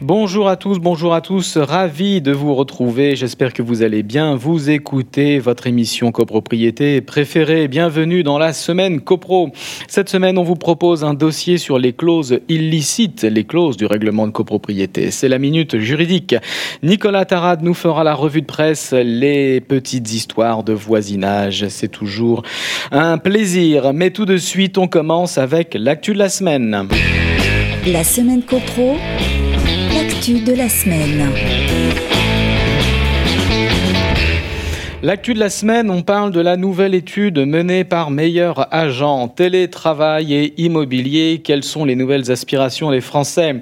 Bonjour à tous, bonjour à tous, ravi de vous retrouver. J'espère que vous allez bien. Vous écoutez votre émission copropriété préférée. Bienvenue dans la semaine copro. Cette semaine, on vous propose un dossier sur les clauses illicites, les clauses du règlement de copropriété. C'est la minute juridique. Nicolas Tarade nous fera la revue de presse, les petites histoires de voisinage. C'est toujours un plaisir. Mais tout de suite, on commence avec l'actu de la semaine. La semaine copro de la semaine. L'actu de la semaine, on parle de la nouvelle étude menée par Meilleur Agent Télétravail et Immobilier. Quelles sont les nouvelles aspirations des Français?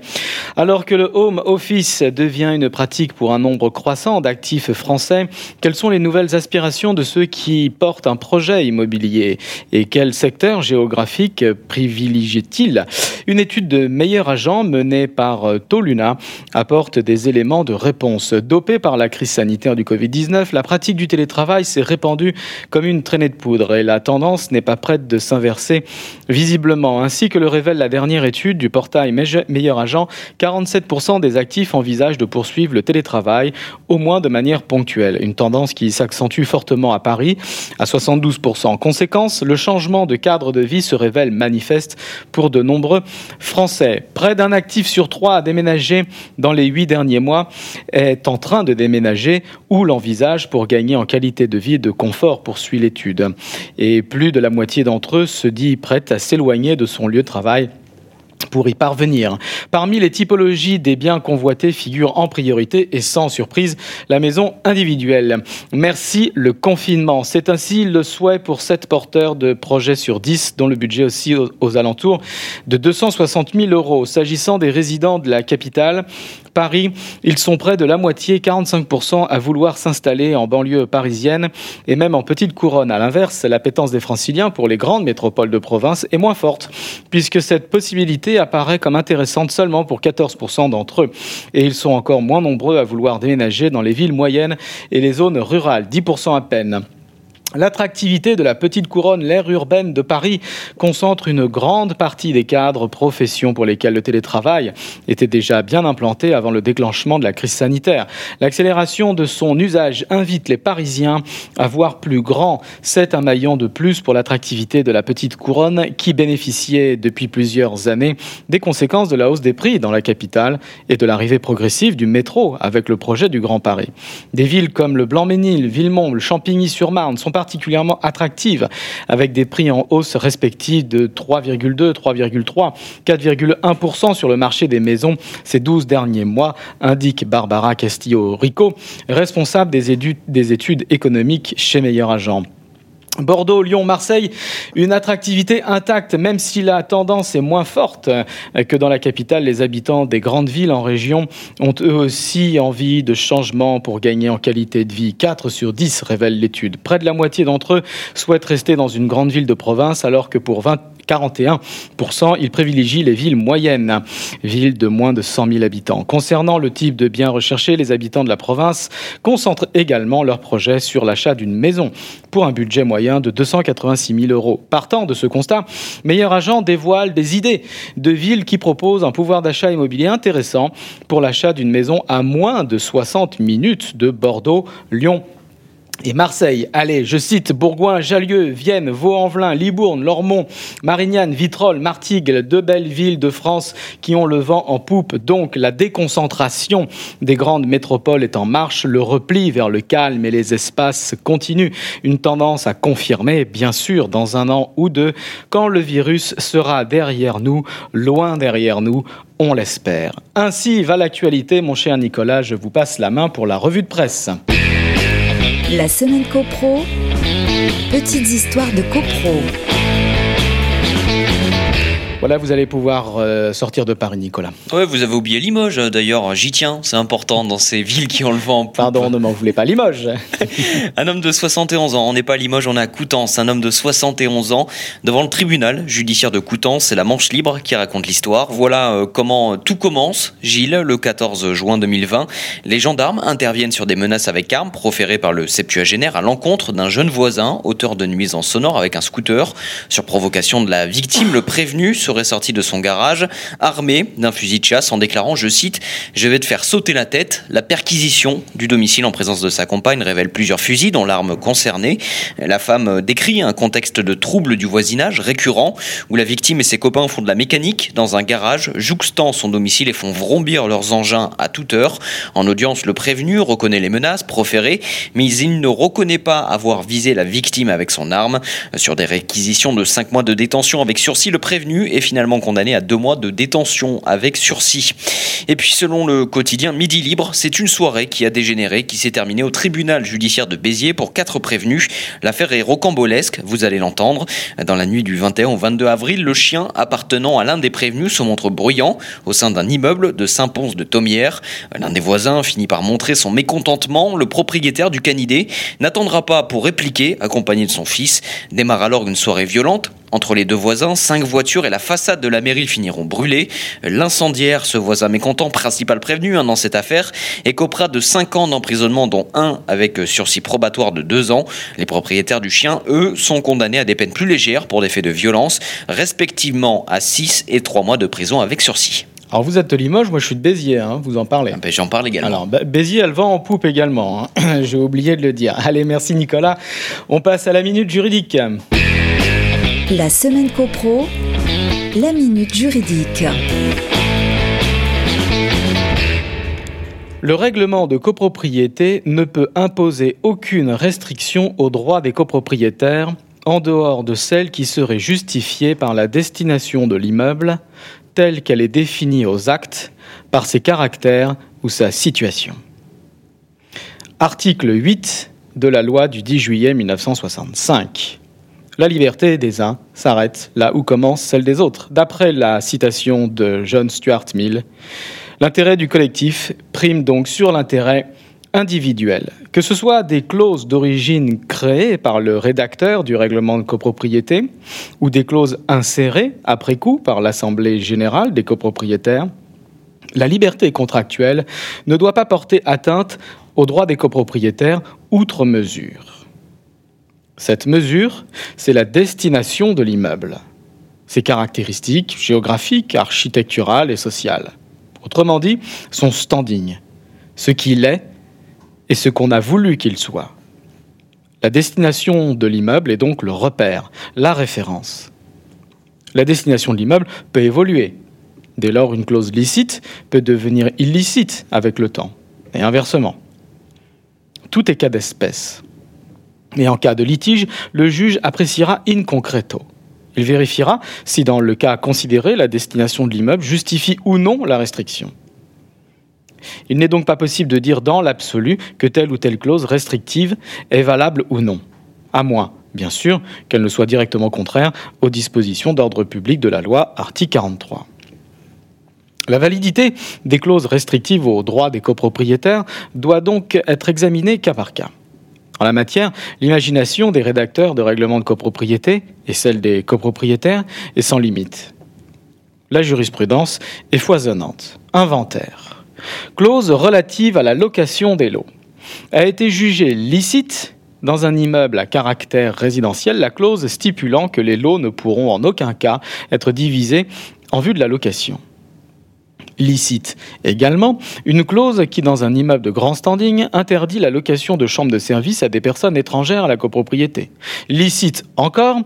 Alors que le home office devient une pratique pour un nombre croissant d'actifs français, quelles sont les nouvelles aspirations de ceux qui portent un projet immobilier? Et quel secteur géographique privilégie-t-il Une étude de Meilleur Agent menée par Toluna apporte des éléments de réponse. Dopée par la crise sanitaire du Covid-19, la pratique du télétravail travail s'est répandu comme une traînée de poudre et la tendance n'est pas prête de s'inverser visiblement. Ainsi que le révèle la dernière étude du portail Meilleur Agent, 47% des actifs envisagent de poursuivre le télétravail, au moins de manière ponctuelle. Une tendance qui s'accentue fortement à Paris, à 72%. En conséquence, le changement de cadre de vie se révèle manifeste pour de nombreux Français. Près d'un actif sur trois a déménagé dans les huit derniers mois, est en train de déménager ou l'envisage pour gagner en qualité de vie et de confort, poursuit l'étude. Et plus de la moitié d'entre eux se dit prête à s'éloigner de son lieu de travail pour y parvenir. Parmi les typologies des biens convoités figure en priorité et sans surprise la maison individuelle. Merci le confinement. C'est ainsi le souhait pour sept porteurs de projets sur 10 dont le budget aussi aux, alentours de 260 000 euros. S'agissant des résidents de la capitale, Paris, ils sont près de la moitié, 45% à vouloir s'installer en banlieue parisienne et même en petite couronne. À l'inverse, l'appétence des franciliens pour les grandes métropoles de province est moins forte puisque cette possibilité apparaît comme intéressante seulement pour 14% d'entre eux. Et ils sont encore moins nombreux à vouloir déménager dans les villes moyennes et les zones rurales, 10% à peine. L'attractivité de la petite couronne, l'aire urbaine de Paris, concentre une grande partie des cadres, professions pour lesquelles le télétravail était déjà bien implanté avant le déclenchement de la crise sanitaire. L'accélération de son usage invite les Parisiens à voir plus grand. C'est un maillon de plus pour l'attractivité de la petite couronne qui bénéficiait depuis plusieurs années des conséquences de la hausse des prix dans la capitale et de l'arrivée progressive du métro avec le projet du Grand Paris. Des villes comme le Blanc-Ménil, Villemont, le Champigny-sur-Marne sont particulièrement attractive, avec des prix en hausse respectifs de 3,2, 3,3, 4,1% sur le marché des maisons ces 12 derniers mois, indique Barbara Castillo-Rico, responsable des études, des études économiques chez Meilleur Agent. Bordeaux, Lyon, Marseille, une attractivité intacte, même si la tendance est moins forte que dans la capitale. Les habitants des grandes villes en région ont eux aussi envie de changements pour gagner en qualité de vie. 4 sur 10 révèle l'étude. Près de la moitié d'entre eux souhaitent rester dans une grande ville de province, alors que pour 20 41%. Il privilégie les villes moyennes, villes de moins de 100 000 habitants. Concernant le type de biens recherchés, les habitants de la province concentrent également leurs projets sur l'achat d'une maison pour un budget moyen de 286 000 euros. Partant de ce constat, Meilleur Agent dévoile des idées de villes qui proposent un pouvoir d'achat immobilier intéressant pour l'achat d'une maison à moins de 60 minutes de Bordeaux, Lyon et Marseille. Allez, je cite Bourgoin, Jallieu, Vienne, Vaux-en-Velin, Libourne, Lormont, Marignane, Vitrolles, Martigues, deux belles villes de France qui ont le vent en poupe. Donc la déconcentration des grandes métropoles est en marche, le repli vers le calme et les espaces continue. Une tendance à confirmer, bien sûr, dans un an ou deux, quand le virus sera derrière nous, loin derrière nous, on l'espère. Ainsi va l'actualité, mon cher Nicolas, je vous passe la main pour la revue de presse. La semaine copro, petites histoires de copro. Voilà, vous allez pouvoir euh, sortir de Paris, Nicolas. Ouais, vous avez oublié Limoges, d'ailleurs, j'y tiens, c'est important dans ces villes qui ont le vent en poupe. Pardon, ne m'en voulez pas Limoges. un homme de 71 ans, on n'est pas à Limoges, on est à Coutances, un homme de 71 ans devant le tribunal judiciaire de Coutances, c'est la Manche Libre qui raconte l'histoire. Voilà euh, comment tout commence, Gilles, le 14 juin 2020. Les gendarmes interviennent sur des menaces avec armes proférées par le septuagénaire à l'encontre d'un jeune voisin, auteur de nuisances sonores avec un scooter. Sur provocation de la victime, le prévenu se serait sorti de son garage, armé d'un fusil de chasse, en déclarant, je cite, Je vais te faire sauter la tête. La perquisition du domicile en présence de sa compagne révèle plusieurs fusils dont l'arme concernée. La femme décrit un contexte de trouble du voisinage récurrent, où la victime et ses copains font de la mécanique dans un garage, jouxtant son domicile et font vrombir leurs engins à toute heure. En audience, le prévenu reconnaît les menaces proférées, mais il ne reconnaît pas avoir visé la victime avec son arme. Sur des réquisitions de 5 mois de détention avec sursis, le prévenu est finalement condamné à deux mois de détention avec sursis. Et puis selon le quotidien Midi Libre, c'est une soirée qui a dégénéré, qui s'est terminée au tribunal judiciaire de Béziers pour quatre prévenus. L'affaire est rocambolesque, vous allez l'entendre. Dans la nuit du 21 au 22 avril, le chien appartenant à l'un des prévenus se montre bruyant au sein d'un immeuble de Saint-Pons de Thomières. L'un des voisins finit par montrer son mécontentement. Le propriétaire du canidé n'attendra pas pour répliquer, accompagné de son fils. Démarre alors une soirée violente entre les deux voisins, cinq voitures et la façade de la mairie finiront brûlées. L'incendiaire, ce voisin mécontent, principal prévenu hein, dans cette affaire, écopera de 5 ans d'emprisonnement, dont un avec sursis probatoire de 2 ans. Les propriétaires du chien, eux, sont condamnés à des peines plus légères pour des faits de violence, respectivement à 6 et 3 mois de prison avec sursis. Alors vous êtes de Limoges, moi je suis de Béziers, hein, vous en parlez. Ah ben, j'en parle également. Alors Béziers, elle vend en poupe également, hein. j'ai oublié de le dire. Allez, merci Nicolas. On passe à la minute juridique. La semaine copro, la minute juridique. Le règlement de copropriété ne peut imposer aucune restriction aux droits des copropriétaires en dehors de celle qui serait justifiée par la destination de l'immeuble telle qu'elle est définie aux actes par ses caractères ou sa situation. Article 8 de la loi du 10 juillet 1965. La liberté des uns s'arrête là où commence celle des autres. D'après la citation de John Stuart Mill, l'intérêt du collectif prime donc sur l'intérêt individuel. Que ce soit des clauses d'origine créées par le rédacteur du règlement de copropriété ou des clauses insérées après coup par l'Assemblée générale des copropriétaires, la liberté contractuelle ne doit pas porter atteinte aux droits des copropriétaires outre mesure. Cette mesure, c'est la destination de l'immeuble, ses caractéristiques géographiques, architecturales et sociales. Autrement dit, son standing, ce qu'il est et ce qu'on a voulu qu'il soit. La destination de l'immeuble est donc le repère, la référence. La destination de l'immeuble peut évoluer. Dès lors, une clause licite peut devenir illicite avec le temps, et inversement. Tout est cas d'espèce. Et en cas de litige, le juge appréciera in concreto. Il vérifiera si, dans le cas considéré, la destination de l'immeuble justifie ou non la restriction. Il n'est donc pas possible de dire dans l'absolu que telle ou telle clause restrictive est valable ou non, à moins, bien sûr, qu'elle ne soit directement contraire aux dispositions d'ordre public de la loi, article 43. La validité des clauses restrictives aux droits des copropriétaires doit donc être examinée cas par cas. En la matière, l'imagination des rédacteurs de règlements de copropriété et celle des copropriétaires est sans limite. La jurisprudence est foisonnante. Inventaire. Clause relative à la location des lots. A été jugée licite dans un immeuble à caractère résidentiel la clause stipulant que les lots ne pourront en aucun cas être divisés en vue de la location licite. Également, une clause qui, dans un immeuble de grand standing, interdit la location de chambres de service à des personnes étrangères à la copropriété. Licite encore,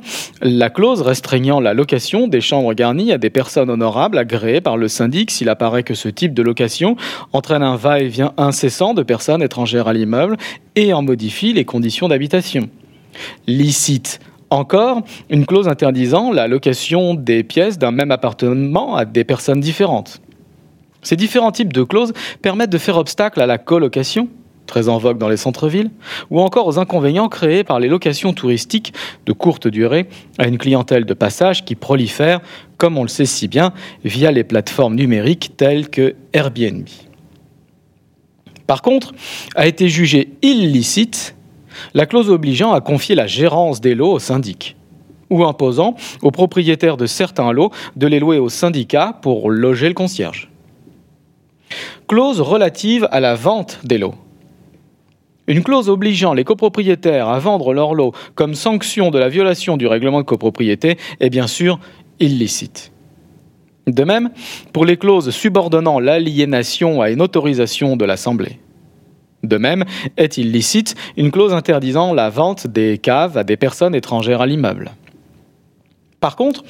la clause restreignant la location des chambres garnies à des personnes honorables agréées par le syndic s'il apparaît que ce type de location entraîne un va-et-vient incessant de personnes étrangères à l'immeuble et en modifie les conditions d'habitation. Licite encore, une clause interdisant la location des pièces d'un même appartement à des personnes différentes. Ces différents types de clauses permettent de faire obstacle à la colocation très en vogue dans les centres-villes, ou encore aux inconvénients créés par les locations touristiques de courte durée à une clientèle de passage qui prolifère, comme on le sait si bien, via les plateformes numériques telles que Airbnb. Par contre, a été jugée illicite la clause obligeant à confier la gérance des lots au syndic, ou imposant aux propriétaires de certains lots de les louer au syndicat pour loger le concierge. Clause relative à la vente des lots. Une clause obligeant les copropriétaires à vendre leurs lots comme sanction de la violation du règlement de copropriété est bien sûr illicite. De même, pour les clauses subordonnant l'aliénation à une autorisation de l'Assemblée. De même, est illicite une clause interdisant la vente des caves à des personnes étrangères à l'immeuble. Par contre,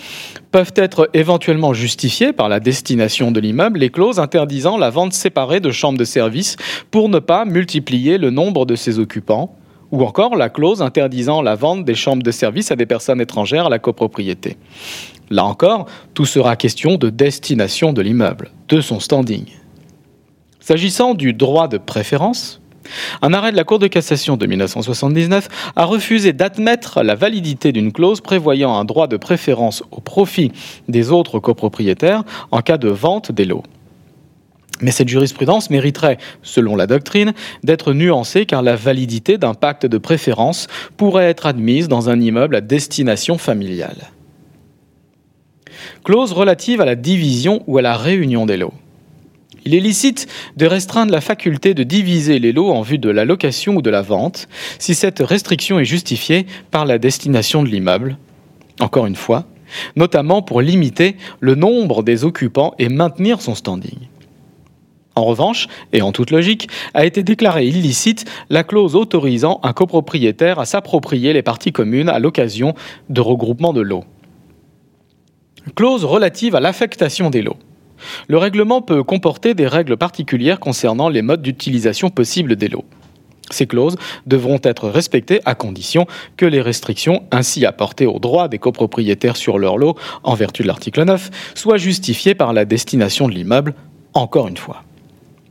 peuvent être éventuellement justifiées par la destination de l'immeuble les clauses interdisant la vente séparée de chambres de service pour ne pas multiplier le nombre de ses occupants, ou encore la clause interdisant la vente des chambres de service à des personnes étrangères à la copropriété. Là encore, tout sera question de destination de l'immeuble, de son standing. S'agissant du droit de préférence, un arrêt de la Cour de cassation de 1979 a refusé d'admettre la validité d'une clause prévoyant un droit de préférence au profit des autres copropriétaires en cas de vente des lots. Mais cette jurisprudence mériterait, selon la doctrine, d'être nuancée car la validité d'un pacte de préférence pourrait être admise dans un immeuble à destination familiale. Clause relative à la division ou à la réunion des lots. Il est licite de restreindre la faculté de diviser les lots en vue de la location ou de la vente, si cette restriction est justifiée par la destination de l'immeuble. Encore une fois, notamment pour limiter le nombre des occupants et maintenir son standing. En revanche, et en toute logique, a été déclarée illicite la clause autorisant un copropriétaire à s'approprier les parties communes à l'occasion de regroupements de lots. Clause relative à l'affectation des lots. Le règlement peut comporter des règles particulières concernant les modes d'utilisation possibles des lots. Ces clauses devront être respectées à condition que les restrictions ainsi apportées aux droits des copropriétaires sur leurs lots en vertu de l'article 9 soient justifiées par la destination de l'immeuble, encore une fois.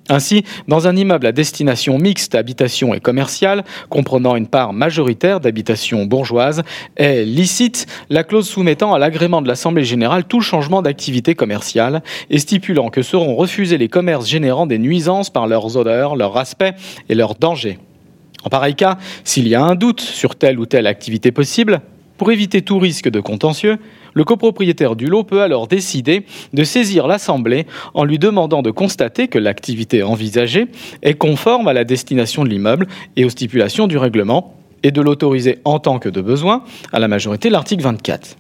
Ainsi, dans un immeuble à destination mixte habitation et commerciale, comprenant une part majoritaire d'habitation bourgeoise, est licite la clause soumettant à l'agrément de l'Assemblée générale tout changement d'activité commerciale et stipulant que seront refusés les commerces générant des nuisances par leurs odeurs, leur aspect et leurs dangers. En pareil cas, s'il y a un doute sur telle ou telle activité possible, pour éviter tout risque de contentieux, le copropriétaire du lot peut alors décider de saisir l'Assemblée en lui demandant de constater que l'activité envisagée est conforme à la destination de l'immeuble et aux stipulations du règlement, et de l'autoriser en tant que de besoin à la majorité de l'article 24.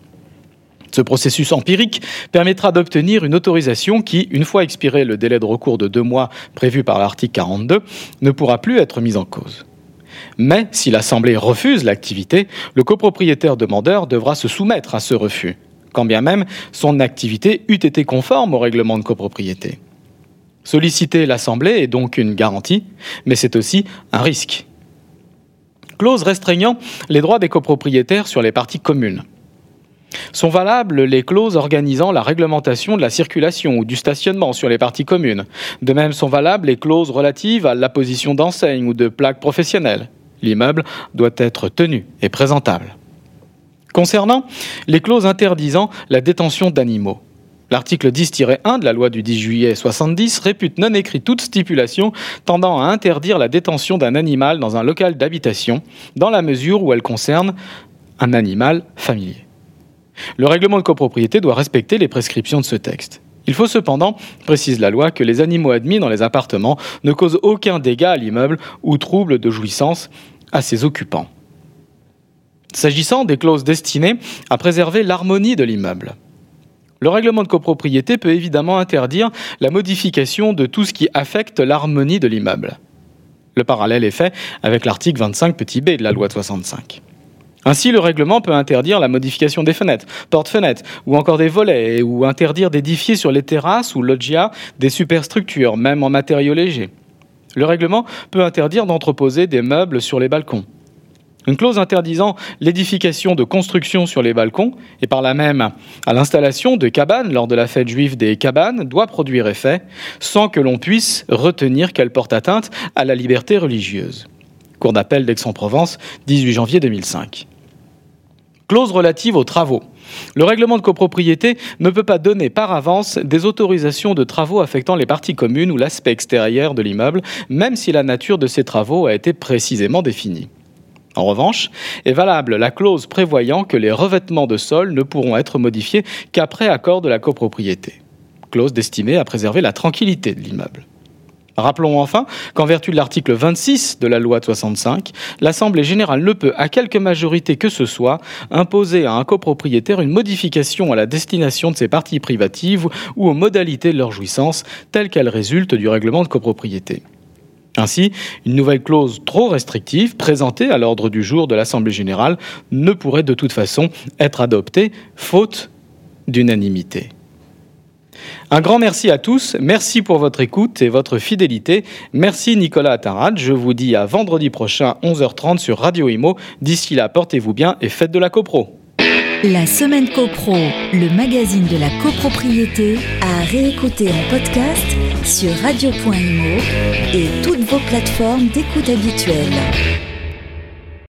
Ce processus empirique permettra d'obtenir une autorisation qui, une fois expiré le délai de recours de deux mois prévu par l'article 42, ne pourra plus être mise en cause. Mais si l'Assemblée refuse l'activité, le copropriétaire demandeur devra se soumettre à ce refus, quand bien même son activité eût été conforme au règlement de copropriété. Solliciter l'Assemblée est donc une garantie, mais c'est aussi un risque. Clause restreignant les droits des copropriétaires sur les parties communes. Sont valables les clauses organisant la réglementation de la circulation ou du stationnement sur les parties communes. De même sont valables les clauses relatives à l'apposition d'enseignes ou de plaques professionnelles. L'immeuble doit être tenu et présentable. Concernant les clauses interdisant la détention d'animaux, L'article 10-1 de la loi du 10 juillet 70 répute non écrit toute stipulation tendant à interdire la détention d'un animal dans un local d'habitation, dans la mesure où elle concerne un animal familier. Le règlement de copropriété doit respecter les prescriptions de ce texte. Il faut cependant, précise la loi, que les animaux admis dans les appartements ne causent aucun dégât à l'immeuble ou trouble de jouissance à ses occupants. S'agissant des clauses destinées à préserver l'harmonie de l'immeuble, le règlement de copropriété peut évidemment interdire la modification de tout ce qui affecte l'harmonie de l'immeuble. Le parallèle est fait avec l'article 25 petit b de la loi de 65. Ainsi, le règlement peut interdire la modification des fenêtres, portes-fenêtres, ou encore des volets, ou interdire d'édifier sur les terrasses ou loggia des superstructures, même en matériaux légers. Le règlement peut interdire d'entreposer des meubles sur les balcons. Une clause interdisant l'édification de constructions sur les balcons et par là même à l'installation de cabanes lors de la fête juive des cabanes doit produire effet sans que l'on puisse retenir qu'elle porte atteinte à la liberté religieuse. Cour d'appel d'Aix-en-Provence, 18 janvier 2005. Clause relative aux travaux. Le règlement de copropriété ne peut pas donner par avance des autorisations de travaux affectant les parties communes ou l'aspect extérieur de l'immeuble, même si la nature de ces travaux a été précisément définie. En revanche, est valable la clause prévoyant que les revêtements de sol ne pourront être modifiés qu'après accord de la copropriété. Clause destinée à préserver la tranquillité de l'immeuble. Rappelons enfin qu'en vertu de l'article 26 de la loi de 65, l'Assemblée générale ne peut, à quelque majorité que ce soit, imposer à un copropriétaire une modification à la destination de ses parties privatives ou aux modalités de leur jouissance telles qu'elles résultent du règlement de copropriété. Ainsi, une nouvelle clause trop restrictive présentée à l'ordre du jour de l'Assemblée générale ne pourrait de toute façon être adoptée, faute d'unanimité. Un grand merci à tous, merci pour votre écoute et votre fidélité. Merci Nicolas Attarad, je vous dis à vendredi prochain 11h30 sur Radio Imo. D'ici là, portez-vous bien et faites de la copro. La semaine copro, le magazine de la copropriété, à réécouter en podcast sur radio.imo et toutes vos plateformes d'écoute habituelles.